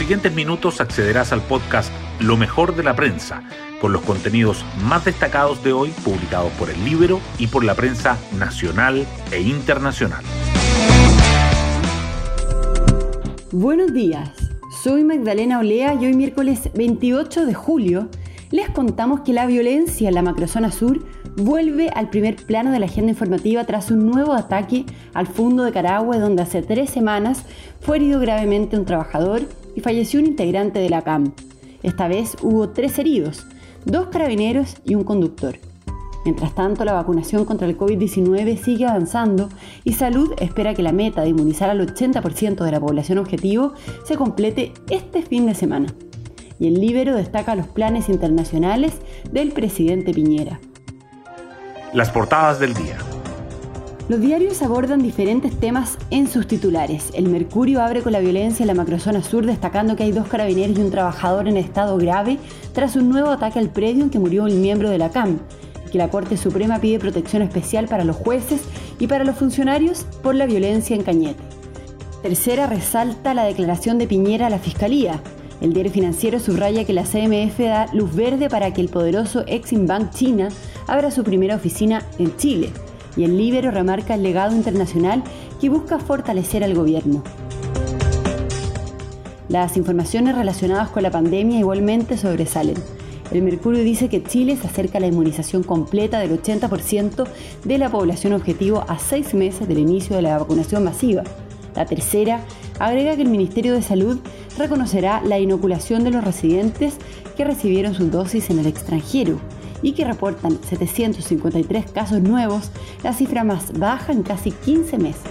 siguientes minutos accederás al podcast Lo mejor de la prensa, con los contenidos más destacados de hoy publicados por el Libro y por la prensa nacional e internacional. Buenos días, soy Magdalena Olea y hoy miércoles 28 de julio les contamos que la violencia en la macrozona sur vuelve al primer plano de la agenda informativa tras un nuevo ataque al fondo de Carahue donde hace tres semanas fue herido gravemente un trabajador y falleció un integrante de la CAM. Esta vez hubo tres heridos, dos carabineros y un conductor. Mientras tanto, la vacunación contra el COVID-19 sigue avanzando y Salud espera que la meta de inmunizar al 80% de la población objetivo se complete este fin de semana y el Libero destaca los planes internacionales del presidente Piñera. Las portadas del día. Los diarios abordan diferentes temas en sus titulares. El Mercurio abre con la violencia en la macrozona sur, destacando que hay dos carabineros y un trabajador en estado grave tras un nuevo ataque al predio en que murió un miembro de la CAM, que la Corte Suprema pide protección especial para los jueces y para los funcionarios por la violencia en Cañete. Tercera resalta la declaración de Piñera a la Fiscalía. El diario financiero subraya que la CMF da luz verde para que el poderoso Exim Bank China abra su primera oficina en Chile. Y el Libero remarca el legado internacional que busca fortalecer al gobierno. Las informaciones relacionadas con la pandemia igualmente sobresalen. El Mercurio dice que Chile se acerca a la inmunización completa del 80% de la población objetivo a seis meses del inicio de la vacunación masiva. La tercera agrega que el Ministerio de Salud reconocerá la inoculación de los residentes que recibieron sus dosis en el extranjero y que reportan 753 casos nuevos, la cifra más baja en casi 15 meses.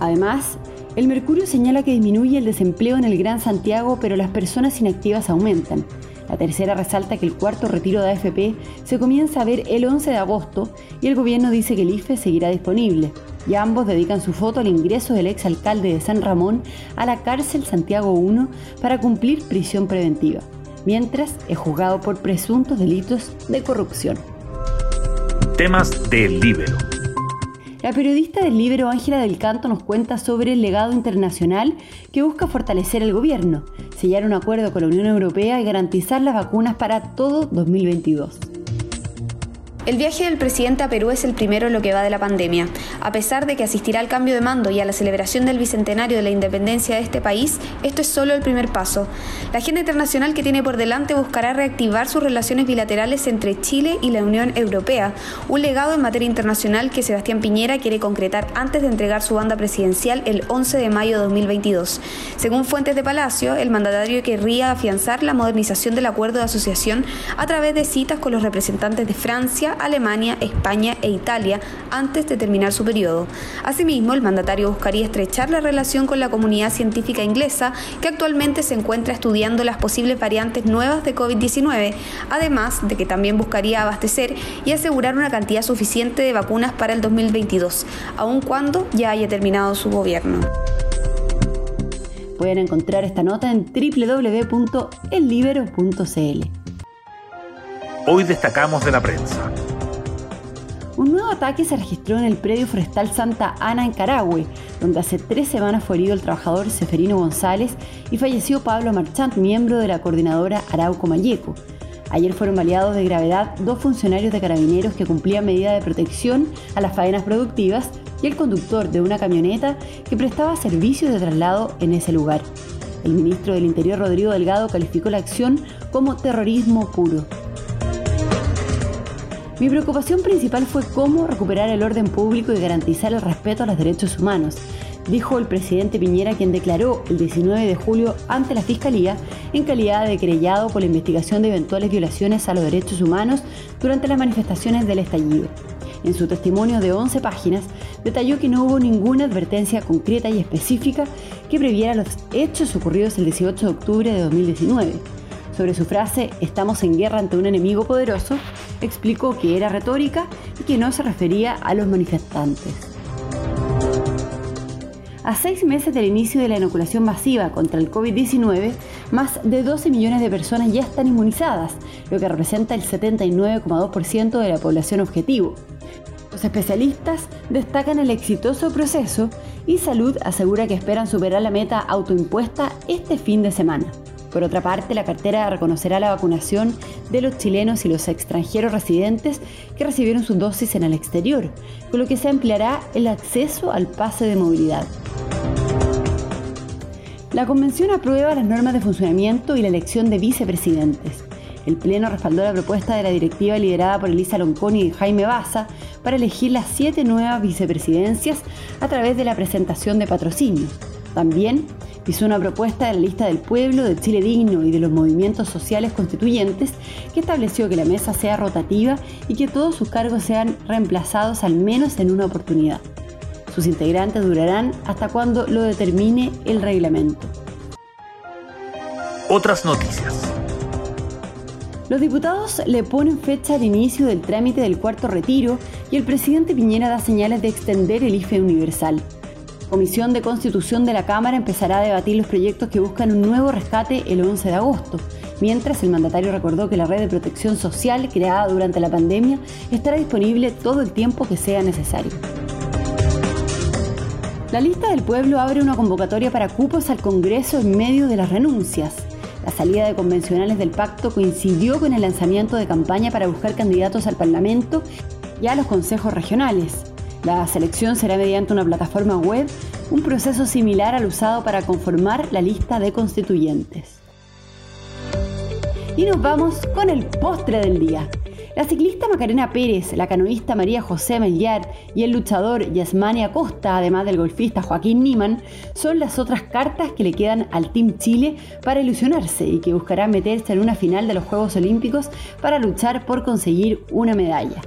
Además, el Mercurio señala que disminuye el desempleo en el Gran Santiago, pero las personas inactivas aumentan. La tercera resalta que el cuarto retiro de AFP se comienza a ver el 11 de agosto y el gobierno dice que el IFE seguirá disponible y ambos dedican su foto al ingreso del exalcalde de San Ramón a la cárcel Santiago I para cumplir prisión preventiva, mientras es juzgado por presuntos delitos de corrupción. Temas del Libero. La periodista del Libro Ángela del Canto nos cuenta sobre el legado internacional que busca fortalecer el gobierno, sellar un acuerdo con la Unión Europea y garantizar las vacunas para todo 2022. El viaje del presidente a Perú es el primero en lo que va de la pandemia. A pesar de que asistirá al cambio de mando y a la celebración del bicentenario de la independencia de este país, esto es solo el primer paso. La agenda internacional que tiene por delante buscará reactivar sus relaciones bilaterales entre Chile y la Unión Europea, un legado en materia internacional que Sebastián Piñera quiere concretar antes de entregar su banda presidencial el 11 de mayo de 2022. Según fuentes de Palacio, el mandatario querría afianzar la modernización del acuerdo de asociación a través de citas con los representantes de Francia, Alemania, España e Italia antes de terminar su periodo. Asimismo, el mandatario buscaría estrechar la relación con la comunidad científica inglesa que actualmente se encuentra estudiando las posibles variantes nuevas de COVID-19, además de que también buscaría abastecer y asegurar una cantidad suficiente de vacunas para el 2022, aun cuando ya haya terminado su gobierno. Pueden encontrar esta nota en www.ellibero.cl. Hoy destacamos de la prensa. Un nuevo ataque se registró en el predio forestal Santa Ana en Carahue, donde hace tres semanas fue herido el trabajador Seferino González y falleció Pablo Marchant, miembro de la coordinadora Arauco Mayeco. Ayer fueron baleados de gravedad dos funcionarios de carabineros que cumplían medida de protección a las faenas productivas y el conductor de una camioneta que prestaba servicios de traslado en ese lugar. El ministro del Interior, Rodrigo Delgado, calificó la acción como terrorismo puro. Mi preocupación principal fue cómo recuperar el orden público y garantizar el respeto a los derechos humanos, dijo el presidente Piñera, quien declaró el 19 de julio ante la Fiscalía en calidad de querellado por la investigación de eventuales violaciones a los derechos humanos durante las manifestaciones del estallido. En su testimonio de 11 páginas, detalló que no hubo ninguna advertencia concreta y específica que previera los hechos ocurridos el 18 de octubre de 2019 sobre su frase Estamos en guerra ante un enemigo poderoso, explicó que era retórica y que no se refería a los manifestantes. A seis meses del inicio de la inoculación masiva contra el COVID-19, más de 12 millones de personas ya están inmunizadas, lo que representa el 79,2% de la población objetivo. Los especialistas destacan el exitoso proceso y Salud asegura que esperan superar la meta autoimpuesta este fin de semana. Por otra parte, la cartera reconocerá la vacunación de los chilenos y los extranjeros residentes que recibieron sus dosis en el exterior, con lo que se ampliará el acceso al pase de movilidad. La Convención aprueba las normas de funcionamiento y la elección de vicepresidentes. El Pleno respaldó la propuesta de la directiva liderada por Elisa Lonconi y Jaime Baza para elegir las siete nuevas vicepresidencias a través de la presentación de patrocinio. También hizo una propuesta de la lista del pueblo, de Chile Digno y de los movimientos sociales constituyentes que estableció que la mesa sea rotativa y que todos sus cargos sean reemplazados al menos en una oportunidad. Sus integrantes durarán hasta cuando lo determine el reglamento. Otras noticias. Los diputados le ponen fecha al inicio del trámite del cuarto retiro y el presidente Piñera da señales de extender el IFE universal. Comisión de Constitución de la Cámara empezará a debatir los proyectos que buscan un nuevo rescate el 11 de agosto, mientras el mandatario recordó que la red de protección social creada durante la pandemia estará disponible todo el tiempo que sea necesario. La lista del pueblo abre una convocatoria para cupos al Congreso en medio de las renuncias. La salida de convencionales del pacto coincidió con el lanzamiento de campaña para buscar candidatos al Parlamento y a los consejos regionales. La selección será mediante una plataforma web, un proceso similar al usado para conformar la lista de constituyentes. Y nos vamos con el postre del día. La ciclista Macarena Pérez, la canoísta María José Mellar y el luchador Yasmani Acosta, además del golfista Joaquín Niman, son las otras cartas que le quedan al Team Chile para ilusionarse y que buscará meterse en una final de los Juegos Olímpicos para luchar por conseguir una medalla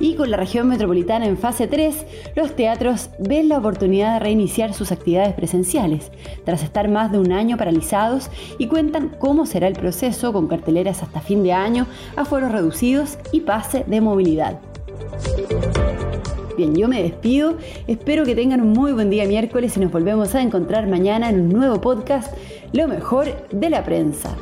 y con la región metropolitana en fase 3, los teatros ven la oportunidad de reiniciar sus actividades presenciales, tras estar más de un año paralizados y cuentan cómo será el proceso con carteleras hasta fin de año, aforos reducidos y pase de movilidad. Bien, yo me despido, espero que tengan un muy buen día miércoles y nos volvemos a encontrar mañana en un nuevo podcast, Lo mejor de la prensa.